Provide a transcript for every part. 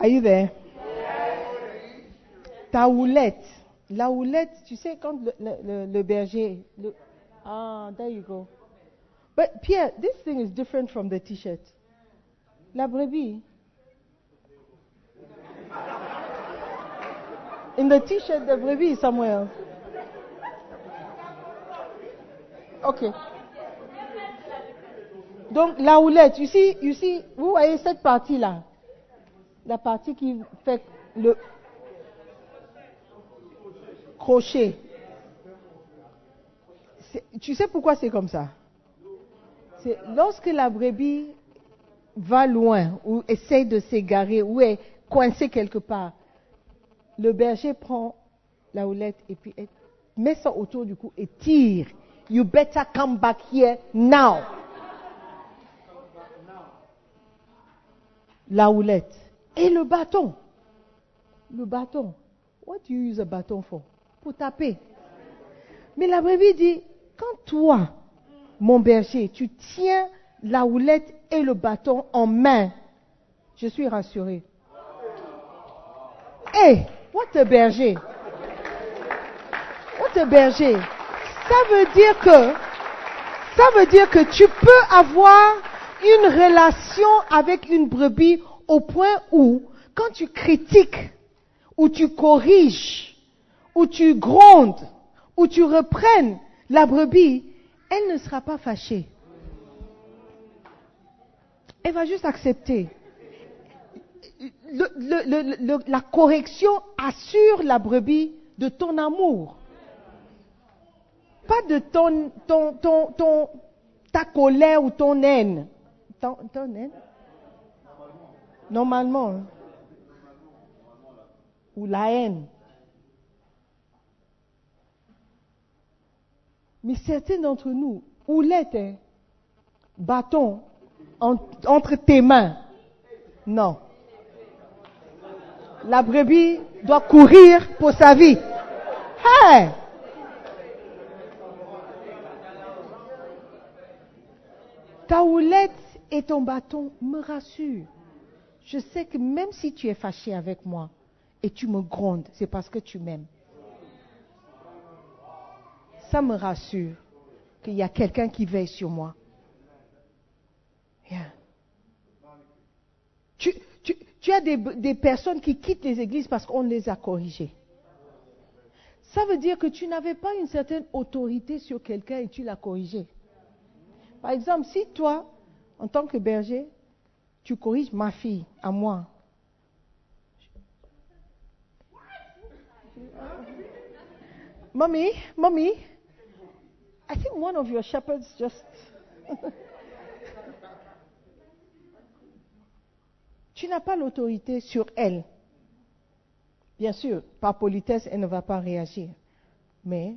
Are you there? Ta houlette. La houlette, tu sais, quand le, le- le- berger. le- ah, there you go. But Pierre, this thing is different from the t-shirt. La brebis. In the t-shirt, the brebis is somewhere else. Okay. Donc, la houlette, you see, you see, vous voyez cette partie-là La partie qui fait le crochet. Tu sais pourquoi c'est comme ça? C'est lorsque la brebis va loin ou essaye de s'égarer ou est coincée quelque part, le berger prend la houlette et puis met ça autour du cou et tire. You better come back here now. La houlette. Et le bâton. Le bâton. What do you use a bâton for? Pour taper. Mais la brebis dit, quand toi, mon berger, tu tiens la houlette et le bâton en main, je suis rassuré. Hé, what a berger? What a berger? Ça veut dire que, ça veut dire que tu peux avoir une relation avec une brebis au point où, quand tu critiques, ou tu corriges, ou tu grondes, ou tu reprennes la brebis, elle ne sera pas fâchée. Elle va juste accepter. La correction assure la brebis de ton amour. Pas de ton, ton, ton, ta colère ou ton haine? Normalement. hein. Ou la haine. Mais certains d'entre nous, houlette, hein, bâton en- entre tes mains. Non. La brebis doit courir pour sa vie. Ta houlette et ton bâton me rassurent. Je sais que même si tu es fâché avec moi et tu me grondes, c'est parce que tu m'aimes. Ça me rassure qu'il y a quelqu'un qui veille sur moi. Tu as des, des personnes qui quittent les églises parce qu'on les a corrigées. Ça veut dire que tu n'avais pas une certaine autorité sur quelqu'un et tu l'as corrigé. Par exemple, si toi, en tant que berger, tu corriges ma fille à moi. Mommy, mommy, I think one of your shepherds just. tu n'as pas l'autorité sur elle. Bien sûr, par politesse, elle ne va pas réagir. Mais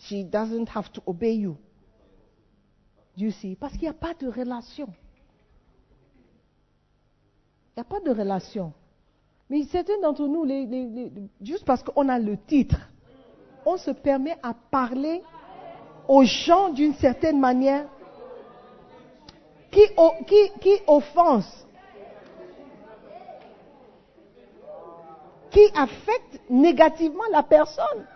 she doesn't have to obey you. You see, parce qu'il n'y a pas de relation. Il n'y a pas de relation. Mais certains d'entre nous, juste parce qu'on a le titre, on se permet à parler aux gens d'une certaine manière qui, qui, qui offense, qui affecte négativement la personne.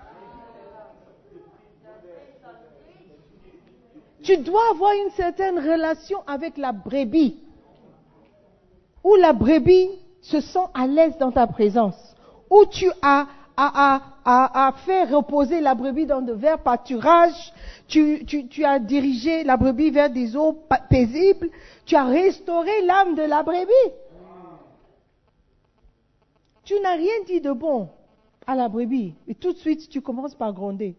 Tu dois avoir une certaine relation avec la brebis, où la brebis se sent à l'aise dans ta présence, où tu as, fait reposer la brebis dans de verts pâturages, tu, tu- as dirigé la brebis vers des eaux pa- paisibles, tu as restauré l'âme de la brebis. Tu n'as rien dit de bon à la brebis, et tout de suite tu commences par gronder.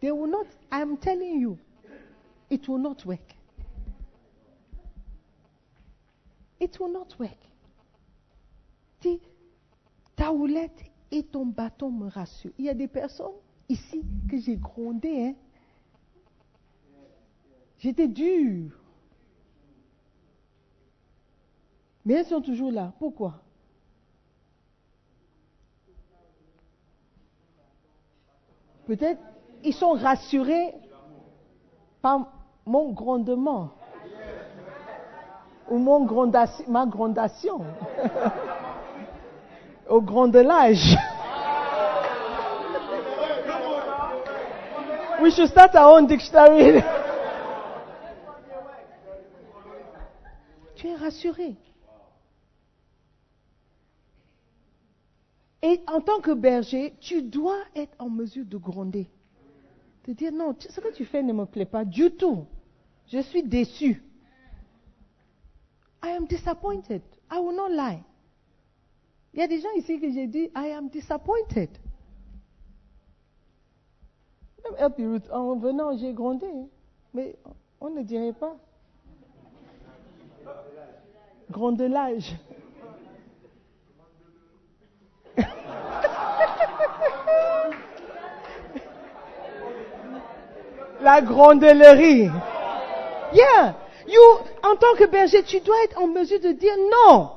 They will not, I'm telling you, it will not work. It will not work. Dis, ta houlette et ton bâton me rassurent. Il y a des personnes ici que j'ai grondé, hein. J'étais dur. Mais elles sont toujours là. Pourquoi? Peut-être ils sont rassurés par mon grondement. ou mon grondation, ma grondation. Au grondelage. We should start our own dictionary. tu es rassuré. Et en tant que berger, tu dois être en mesure de gronder. De dire non, ce que tu fais ne me plaît pas du tout. Je suis déçu. I am disappointed. I will not lie. Il y a des gens ici que j'ai dit, I am disappointed. Même en venant, j'ai grondé. Mais on ne dirait pas. Grondelage. La grondelerie. Yeah. You, en tant que berger, tu dois être en mesure de dire non.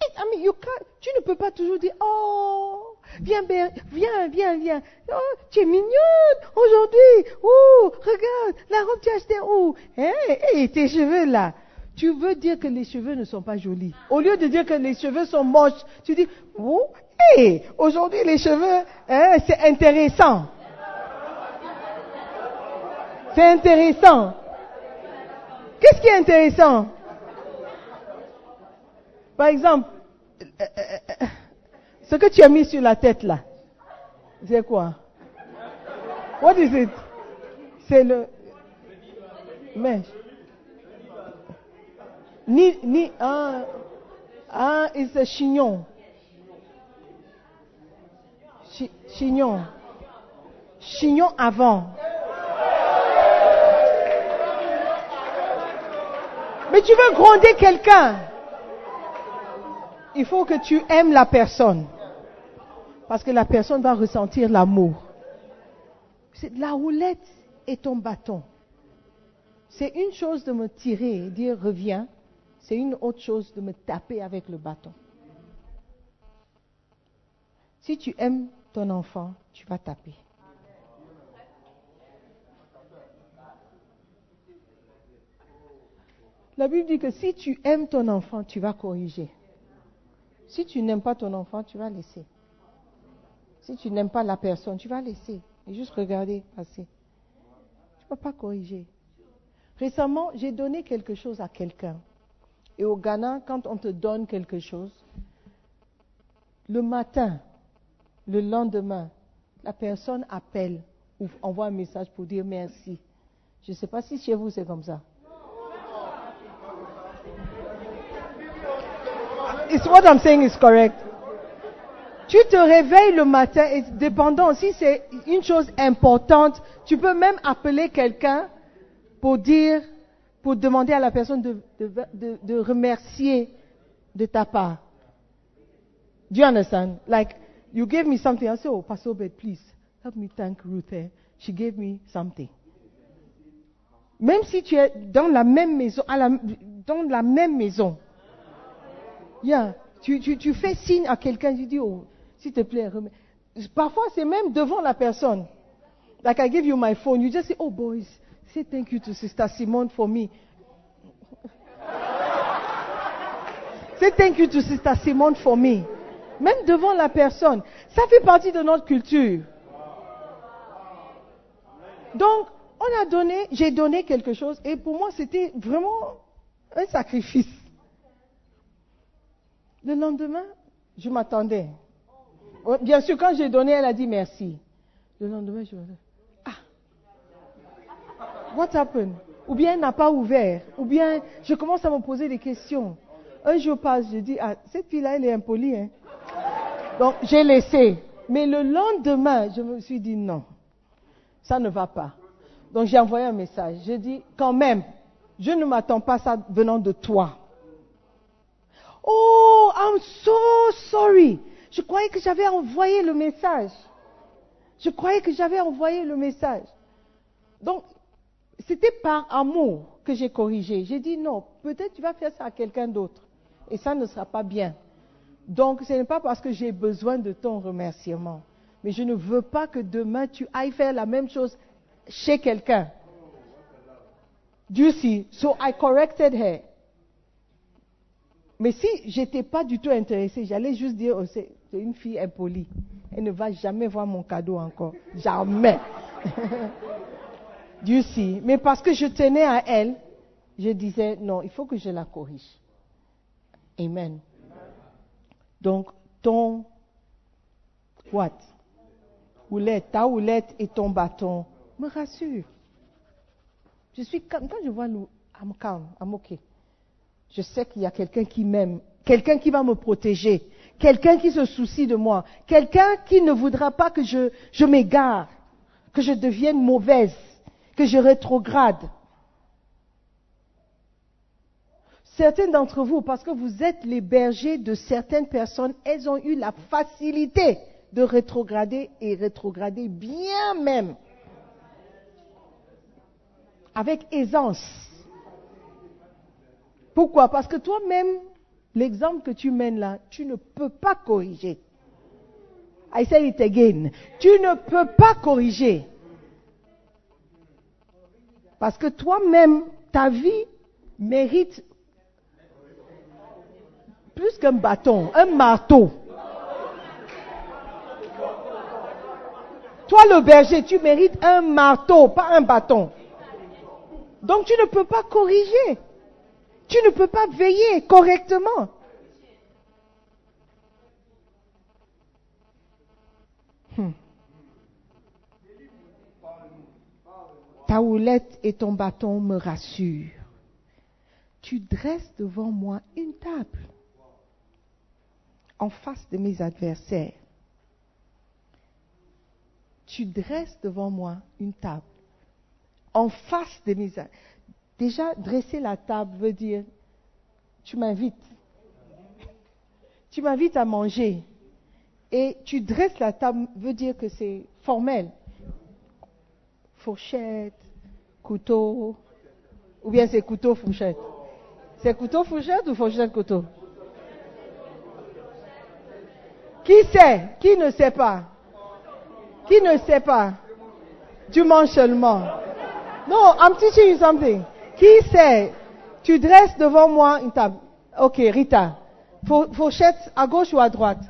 I mean, you tu ne peux pas toujours dire, oh, viens, viens, viens, viens. Oh, tu es mignonne aujourd'hui. Oh, regarde, la robe tu as achetée où? Hey, hey, tes cheveux là. Tu veux dire que les cheveux ne sont pas jolis. Au lieu de dire que les cheveux sont moches, tu dis, oh, hey, aujourd'hui les cheveux, hein, c'est intéressant. C'est intéressant. Qu'est-ce qui est intéressant? Par exemple, ce que tu as mis sur la tête là, c'est quoi? What is it? C'est le mèche. Ni, ni, ah, ah, it's a chignon. chignon. Chignon avant. Mais tu veux gronder quelqu'un. Il faut que tu aimes la personne. Parce que la personne va ressentir l'amour. La roulette et ton bâton. C'est une chose de me tirer et dire reviens. C'est une autre chose de me taper avec le bâton. Si tu aimes ton enfant, tu vas taper. La Bible dit que si tu aimes ton enfant, tu vas corriger. Si tu n'aimes pas ton enfant, tu vas laisser. Si tu n'aimes pas la personne, tu vas laisser. Et juste regarder passer. Tu ne peux pas corriger. Récemment, j'ai donné quelque chose à quelqu'un. Et au Ghana, quand on te donne quelque chose, le matin, le lendemain, la personne appelle ou envoie un message pour dire merci. Je ne sais pas si chez vous c'est comme ça. Is what I'm saying is correct. Tu te réveilles le matin et dépendant, si c'est une chose importante, tu peux même appeler quelqu'un pour dire, pour demander à la personne de, de, de, remercier de ta part. Do you understand? Like, you gave me something. I say, oh, Pastor Bed, please, help me thank Ruth. Eh? She gave me something. Même si tu es dans la même maison, à la, dans la même maison, Yeah. Tu, tu, tu fais signe à quelqu'un, tu dis, oh, s'il te plaît, remets. Parfois, c'est même devant la personne. Like I give you my phone, you just say, oh boys, say thank you to Sister Simone for me. say thank you to Sister Simone for me. Même devant la personne. Ça fait partie de notre culture. Donc, on a donné, j'ai donné quelque chose et pour moi c'était vraiment un sacrifice. Le lendemain, je m'attendais. Bien sûr, quand j'ai donné, elle a dit merci. Le lendemain, je me ah, what happened? Ou bien elle n'a pas ouvert. Ou bien je commence à me poser des questions. Un jour passe, je dis, ah, cette fille-là, elle est impolie. Hein? Donc, j'ai laissé. Mais le lendemain, je me suis dit, non, ça ne va pas. Donc, j'ai envoyé un message. J'ai dit, quand même, je ne m'attends pas à ça venant de toi. Oh, I'm so sorry. Je croyais que j'avais envoyé le message. Je croyais que j'avais envoyé le message. Donc, c'était par amour que j'ai corrigé. J'ai dit non, peut-être tu vas faire ça à quelqu'un d'autre. Et ça ne sera pas bien. Donc, ce n'est pas parce que j'ai besoin de ton remerciement. Mais je ne veux pas que demain tu ailles faire la même chose chez quelqu'un. Do you see? So I corrected her. Mais si j'étais pas du tout intéressée, j'allais juste dire, oh, c'est une fille impolie. Elle ne va jamais voir mon cadeau encore. Jamais. Dieu si. Mais parce que je tenais à elle, je disais, non, il faut que je la corrige. Amen. Donc, ton what? Houlette, ta houlette et ton bâton me rassure. Je suis calme. Quand je vois nous, I'm calm, I'm okay. Je sais qu'il y a quelqu'un qui m'aime, quelqu'un qui va me protéger, quelqu'un qui se soucie de moi, quelqu'un qui ne voudra pas que je, m'égare, que je devienne mauvaise, que je rétrograde. Certains d'entre vous, parce que vous êtes les bergers de certaines personnes, elles ont eu la facilité de rétrograder et rétrograder bien même. Avec aisance. Pourquoi? Parce que toi-même, l'exemple que tu mènes là, tu ne peux pas corriger. I say it again. Tu ne peux pas corriger. Parce que toi-même, ta vie mérite plus qu'un bâton, un marteau. Toi, le berger, tu mérites un marteau, pas un bâton. Donc tu ne peux pas corriger. Tu ne peux pas veiller correctement. Hmm. Ta houlette et ton bâton me rassurent. Tu dresses devant moi une table en face de mes adversaires. Tu dresses devant moi une table en face de mes adversaires. Déjà, dresser la table veut dire, tu m'invites. Tu m'invites à manger. Et tu dresses la table veut dire que c'est formel. Fourchette, couteau, ou bien c'est couteau, fourchette. C'est couteau, fourchette ou fourchette, couteau? Qui sait? Qui ne sait pas? Qui ne sait pas? Tu manges seulement. Non, I'm teaching you something. Qui sait Tu dresses devant moi une table. Ok, Rita. Fourchette à gauche ou à droite?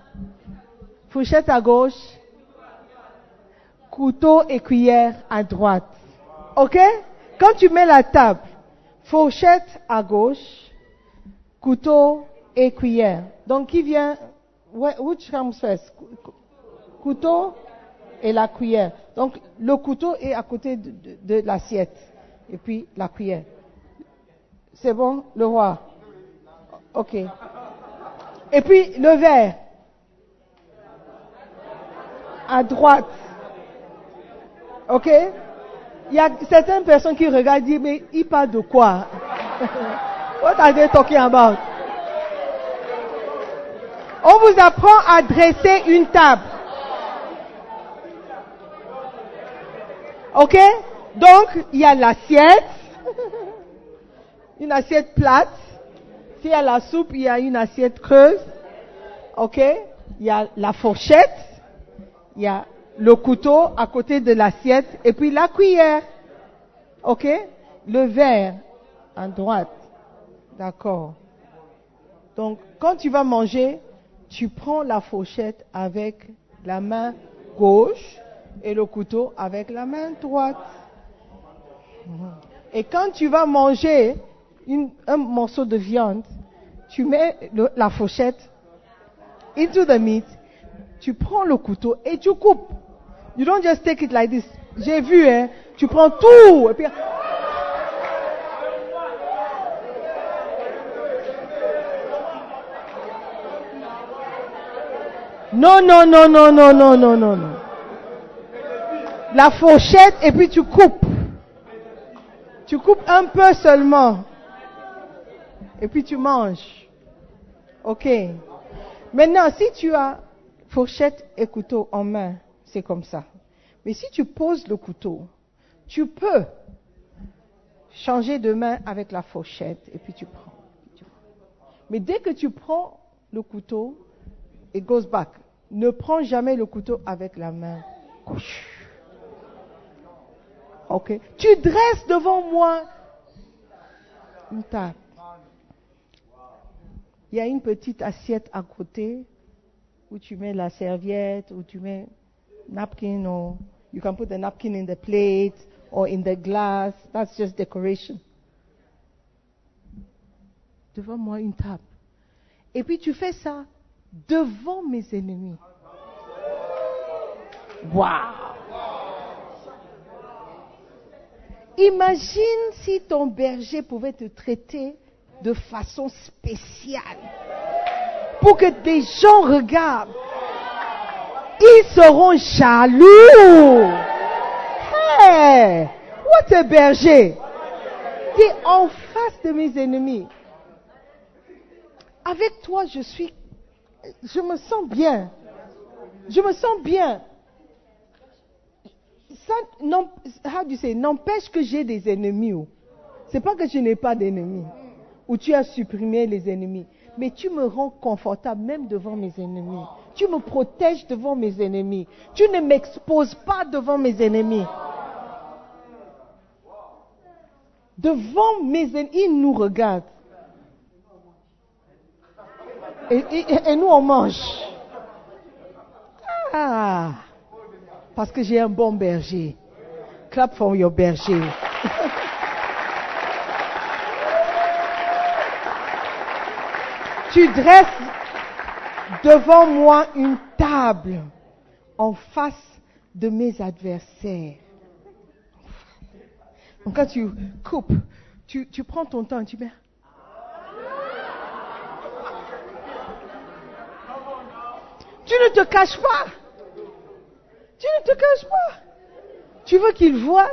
Fourchette à gauche. Couteau et cuillère à droite. Ok? Quand tu mets la table, fourchette à gauche, couteau et cuillère. Donc qui vient Which comes first? Couteau et la cuillère. Donc le couteau est à côté de, de l'assiette et puis la cuillère. C'est bon, le roi. Ok. Et puis le verre. À droite. Ok Il y a certaines personnes qui regardent et disent, mais il parle de quoi? What are they talking about? On vous apprend à dresser une table. Ok? Donc, il y a l'assiette une assiette plate. S'il y a la soupe, il y a une assiette creuse. OK? Il y a la fourchette. Il y a le couteau à côté de l'assiette. Et puis la cuillère. OK? Le verre à droite. D'accord. Donc, quand tu vas manger, tu prends la fourchette avec la main gauche et le couteau avec la main droite. Et quand tu vas manger, un morceau de viande, tu mets la fourchette into the meat, tu prends le couteau et tu coupes. You don't just take it like this. J'ai vu, hein. Tu prends tout et non, non, non, non, non, non, non, non. La fourchette et puis tu coupes. Tu coupes un peu seulement et puis tu manges. Ok. Maintenant, si tu as fourchette et couteau en main, c'est comme ça. Mais si tu poses le couteau, tu peux changer de main avec la fourchette et puis tu prends. Mais dès que tu prends le couteau, it goes back. Ne prends jamais le couteau avec la main. Ok. Tu dresses devant moi une table il y a une petite assiette à côté où tu mets la serviette, où tu mets napkin, or you can put the napkin in the plate or in the glass. That's just decoration. Devant moi, une table. Et puis tu fais ça devant mes ennemis. Waouh! Imagine si ton berger pouvait te traiter de façon spéciale pour que des gens regardent. Ils seront jaloux. Hey, what a berger. Tu es en face de mes ennemis. Avec toi, je suis, je me sens bien. Je me sens bien. Ça, non, how do you say, n'empêche que j'ai des ennemis. oh. C'est pas que je n'ai pas d'ennemis. Ou tu as supprimé les ennemis. Mais tu me rends confortable même devant mes ennemis. Tu me protèges devant mes ennemis. Tu ne m'exposes pas devant mes ennemis. Devant mes ennemis, ils nous regardent. Et, et- et nous, on mange. Ah, parce que j'ai un bon berger. Clap for your berger. Tu dresses devant moi une table en face de mes adversaires. Donc quand tu coupes, tu, prends ton temps, tu mets. Tu ne te caches pas. Tu ne te caches pas. Tu veux qu'ils voient.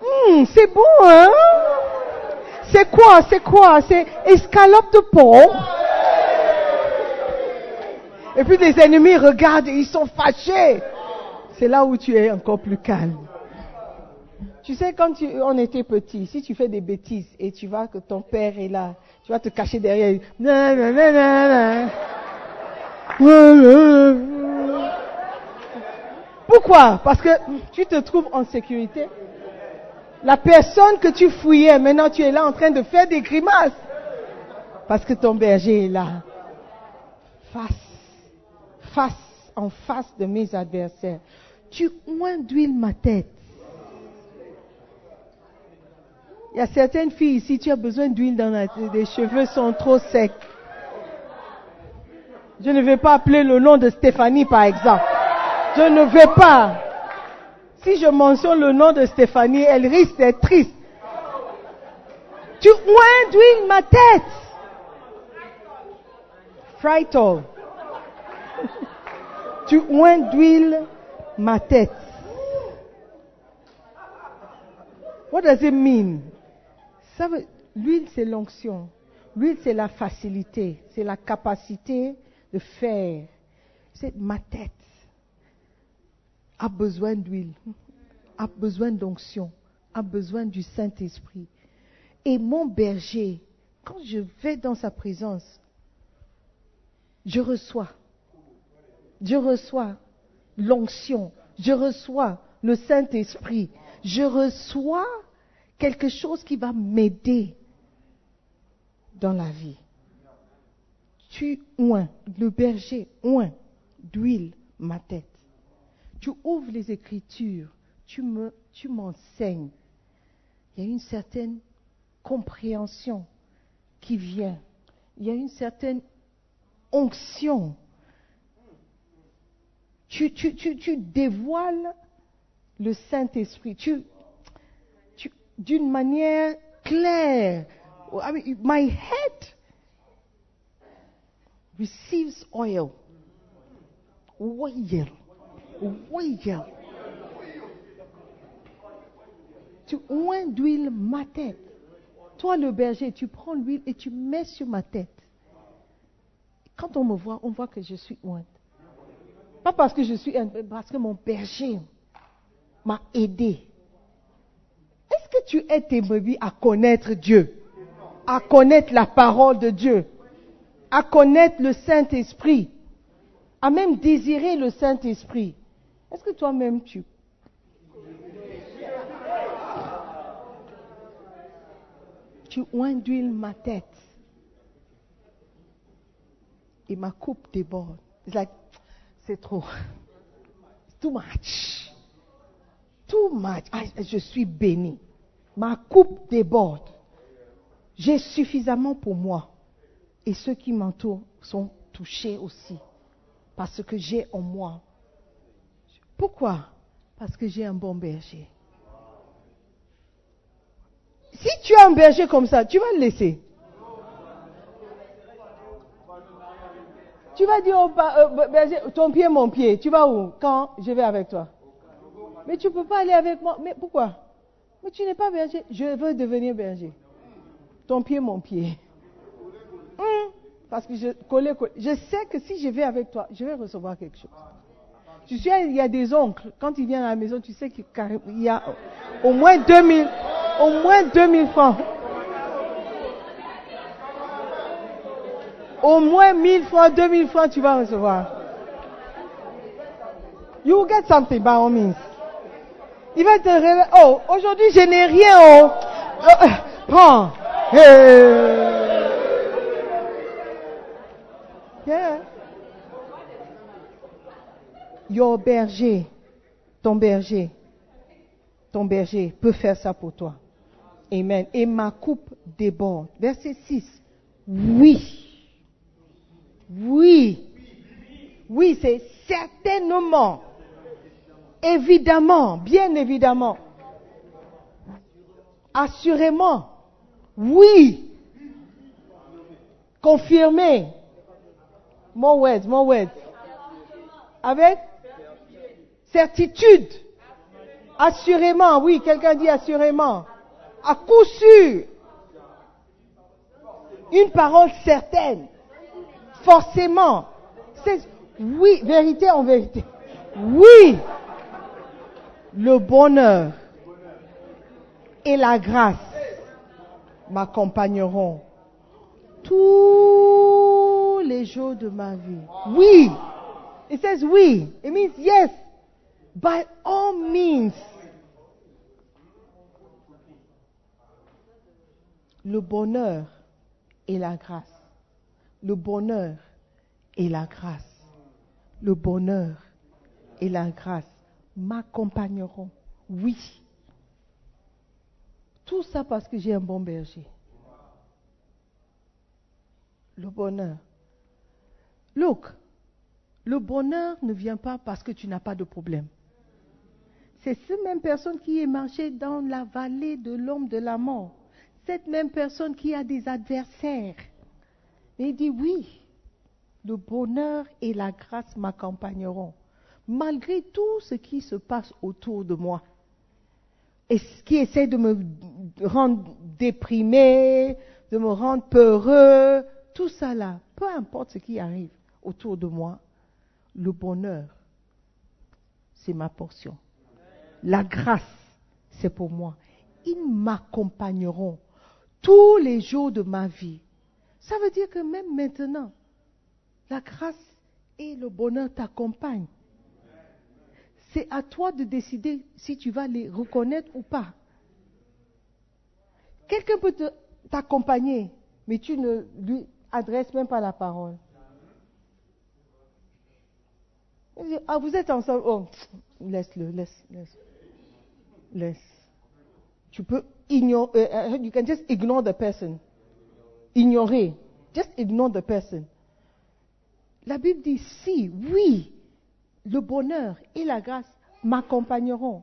Hum, c'est bon, hein? C'est quoi? C'est quoi? C'est escalope de porc. Et puis les ennemis regardent ils sont fâchés. C'est là où tu es encore plus calme. Tu sais, quand on était petit, si tu fais des bêtises et tu vois que ton père est là, tu vas te cacher derrière. Pourquoi? Parce que tu te trouves en sécurité. La personne que tu fouillais, maintenant tu es là en train de faire des grimaces. Parce que ton berger est là. Face, face, en face de mes adversaires. Tu oins d'huile ma tête. Il y a certaines filles ici, tu as besoin d'huile dans la tête. Les cheveux sont trop secs. Je ne vais pas appeler le nom de Stéphanie, par exemple. Je ne vais pas. Si je mentionne le nom de Stéphanie, elle risque d'être triste. Tu oins d'huile ma tête. Frytol. tu oins d'huile ma tête. What does it mean? Ça veut- l'huile c'est l'onction. L'huile c'est la facilité, c'est la capacité de faire. C'est ma tête a besoin d'huile, a besoin d'onction, a besoin du Saint-Esprit. Et mon berger, quand je vais dans sa présence, je reçois. Je reçois l'onction. Je reçois le Saint-Esprit. Je reçois quelque chose qui va m'aider dans la vie. Tu oins, le berger oint d'huile ma tête. Tu ouvres les Écritures, tu me, tu m'enseignes. Il y a une certaine compréhension qui vient. Il y a une certaine onction. Tu, tu, tu, tu dévoiles le Saint-Esprit. Tu, d'une manière claire. My head receives oil. Oil. Oil. Tu oins d'huile ma tête. Toi, le berger, tu prends l'huile et tu mets sur ma tête. Quand on me voit, on voit que je suis ointe. Pas parce que je suis un, parce que mon berger m'a aidé. Est-ce que tu aides tes à connaître Dieu, à connaître la parole de Dieu, à connaître le Saint-Esprit, à même désirer le Saint-Esprit? Est-ce que toi-même tu tu induis ma tête. Et ma coupe déborde. Like, c'est trop. Too much. Too much. Je suis béni. Ma coupe déborde. J'ai suffisamment pour moi. Et ceux qui m'entourent sont touchés aussi. Parce que j'ai en moi. Pourquoi? Parce que j'ai un bon berger. Si tu as un berger comme ça, tu vas le laisser. Tu vas dire au euh, berger, ton pied, mon pied. Tu vas où? Quand je vais avec toi. Mais tu ne peux pas aller avec moi. Mais pourquoi? Mais tu n'es pas berger. Je veux devenir berger. Ton pied, mon pied. Hum, parce que je, je sais que si je vais avec toi, je vais recevoir quelque chose. Tu sais, il y a des oncles. Quand ils viennent à la maison, tu sais qu'il y a au moins 2000, au moins 2000 francs. Au moins 1000 francs, 2000 francs, tu vas recevoir. You will get something by all means. Il va te révéler, oh, aujourd'hui je n'ai rien, oh, oh prends. Yeah. Your berger, ton berger, ton berger peut faire ça pour toi. Amen. Et ma coupe déborde. Verset 6. Oui. Oui. Oui, c'est certainement. Évidemment, bien évidemment. Assurément. Oui. Confirmé. More words, more words. Avec? Certitude. Assurément, oui, quelqu'un dit assurément. À coup sûr. Une parole certaine. Forcément. Oui, vérité en vérité. Oui. Le bonheur et la grâce m'accompagneront tous les jours de ma vie. Oui. It says oui. It means yes. By all means. Le bonheur et la grâce. Le bonheur et la grâce. Le bonheur et la grâce m'accompagneront. Oui. Tout ça parce que j'ai un bon berger. Le bonheur. Look, le bonheur ne vient pas parce que tu n'as pas de problème. C'est cette même personne qui est marchée dans la vallée de l'homme de la mort. Cette même personne qui a des adversaires. Et il dit oui, le bonheur et la grâce m'accompagneront, malgré tout ce qui se passe autour de moi. Et ce qui essaie de me rendre déprimé, de me rendre peureux, tout ça là, peu importe ce qui arrive autour de moi, le bonheur, c'est ma portion. La grâce, c'est pour moi. Ils m'accompagneront tous les jours de ma vie. Ça veut dire que même maintenant, la grâce et le bonheur t'accompagnent. C'est à toi de décider si tu vas les reconnaître ou pas. Quelqu'un peut t'accompagner, mais tu ne lui adresses même pas la parole. Ah, vous êtes ensemble. Oh, laisse-le, laisse, laisse. Laisse. Tu peux ignorer. Uh, you can just ignore the person. Ignorer. Just ignore the person. La Bible dit si, oui, le bonheur et la grâce m'accompagneront.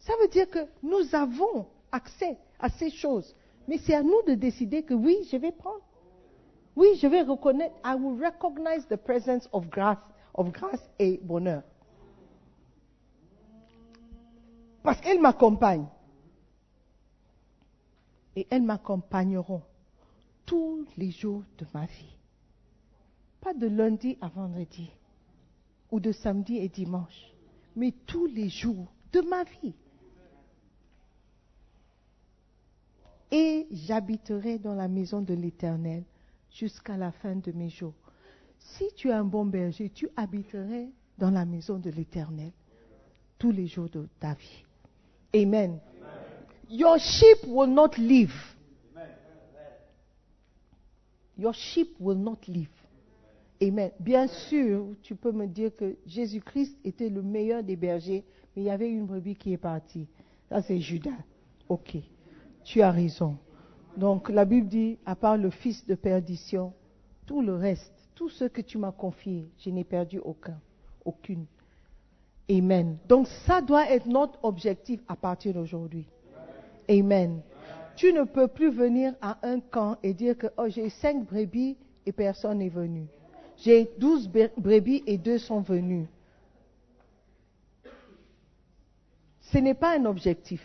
Ça veut dire que nous avons accès à ces choses. Mais c'est à nous de décider que oui, je vais prendre. Oui, je vais reconnaître. I will recognize the presence of grace, of grâce et bonheur. Parce qu'elles m'accompagnent. Et elles m'accompagneront tous les jours de ma vie. Pas de lundi à vendredi ou de samedi et dimanche, mais tous les jours de ma vie. Et j'habiterai dans la maison de l'Éternel jusqu'à la fin de mes jours. Si tu es un bon berger, tu habiterais dans la maison de l'Éternel tous les jours de ta vie. Amen. Your sheep will not live. Your sheep will not leave. Amen. Bien sûr, tu peux me dire que Jésus-Christ était le meilleur des bergers, mais il y avait une brebis qui est partie. Ça, c'est Judas. Ok. Tu as raison. Donc, la Bible dit, à part le fils de perdition, tout le reste, tout ce que tu m'as confié, je n'ai perdu aucun, aucune. Amen. Donc, ça doit être notre objectif à partir d'aujourd'hui. Amen. Tu ne peux plus venir à un camp et dire que oh, j'ai cinq brebis et personne n'est venu. J'ai douze brebis et deux sont venus. Ce n'est pas un objectif.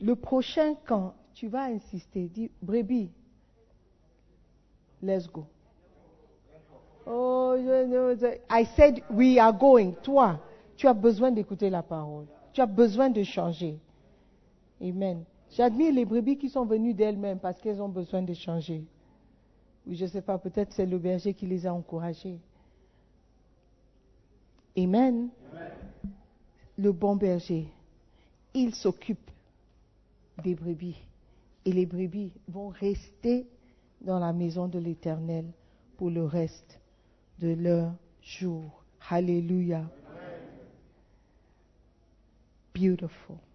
Le prochain camp, tu vas insister, dis brebis, let's go. Oh, I said we are going. Toi, tu as besoin d'écouter la parole. Tu as besoin de changer. Amen. J'admire les brebis qui sont venues d'elles-mêmes parce qu'elles ont besoin de changer. Ou je ne sais pas, peut-être c'est le berger qui les a encouragées. Amen. Le bon berger, il s'occupe des brebis. Et les brebis vont rester dans la maison de l'Éternel pour le reste de leur jour. Hallelujah. Beautiful.